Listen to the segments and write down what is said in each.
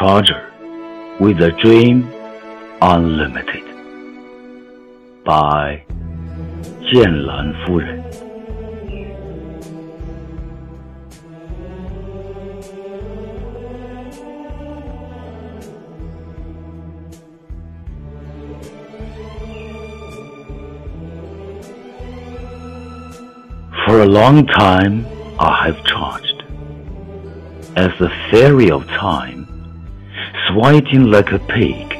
trudger with a dream unlimited by 剑兰夫人。For a long time I have charged as the fairy of time sweating like a pig,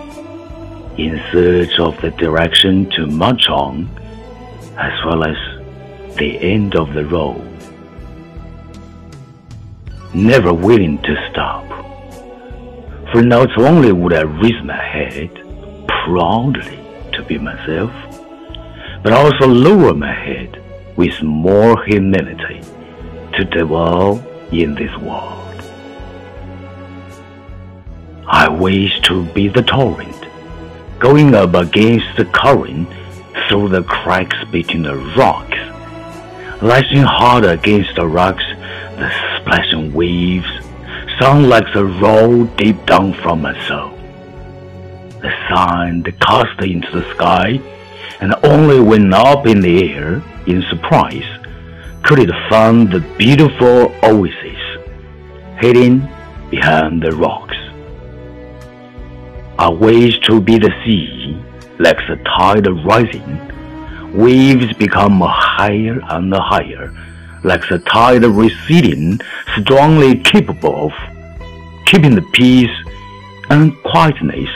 in search of the direction to march on, as well as the end of the road. Never willing to stop, for not only would I raise my head proudly to be myself, but also lower my head with more humility to dwell in this world. I wish to be the torrent, going up against the current through the cracks between the rocks, lashing hard against the rocks, the splashing waves sound like the roll deep down from my soul. The sand cast into the sky, and only when up in the air in surprise could it find the beautiful oasis hidden behind the rocks. I wish to be the sea, like the tide rising. Waves become higher and higher, like the tide receding, strongly capable of keeping the peace and quietness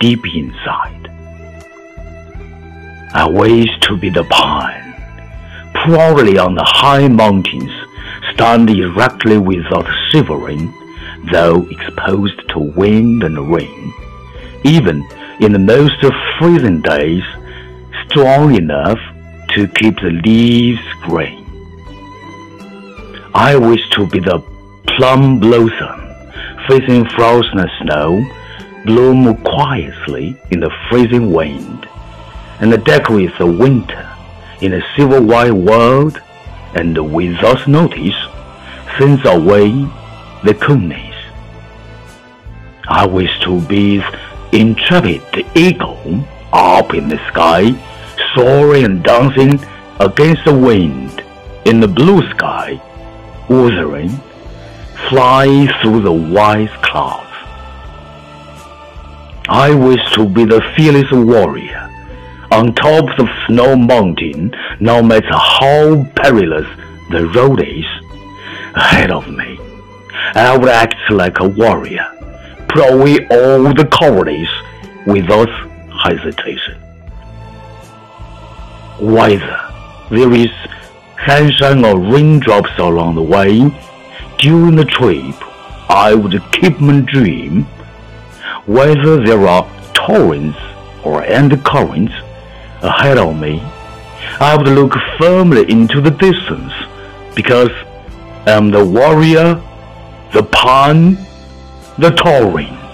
deep inside. I wish to be the pine proudly on the high mountains, stand erectly without shivering, though exposed to wind and rain, even in the most freezing days, strong enough to keep the leaves green. I wish to be the plum blossom, facing frozen snow, bloom quietly in the freezing wind, and decorate the winter in a civil wide world, and without notice, sends away the coolness. I wish to be intrepid eagle up in the sky, soaring and dancing against the wind in the blue sky, wuthering, fly through the white clouds. I wish to be the fearless warrior on top of snow mountain, no matter how perilous the road is ahead of me. I would act like a warrior, put away all the cowardice without hesitation. Whether there is sunshine or raindrops along the way, during the trip, I would keep my dream. Whether there are torrents or undercurrents, ahead of me, I would look firmly into the distance, because I am the warrior, the pine, the tall.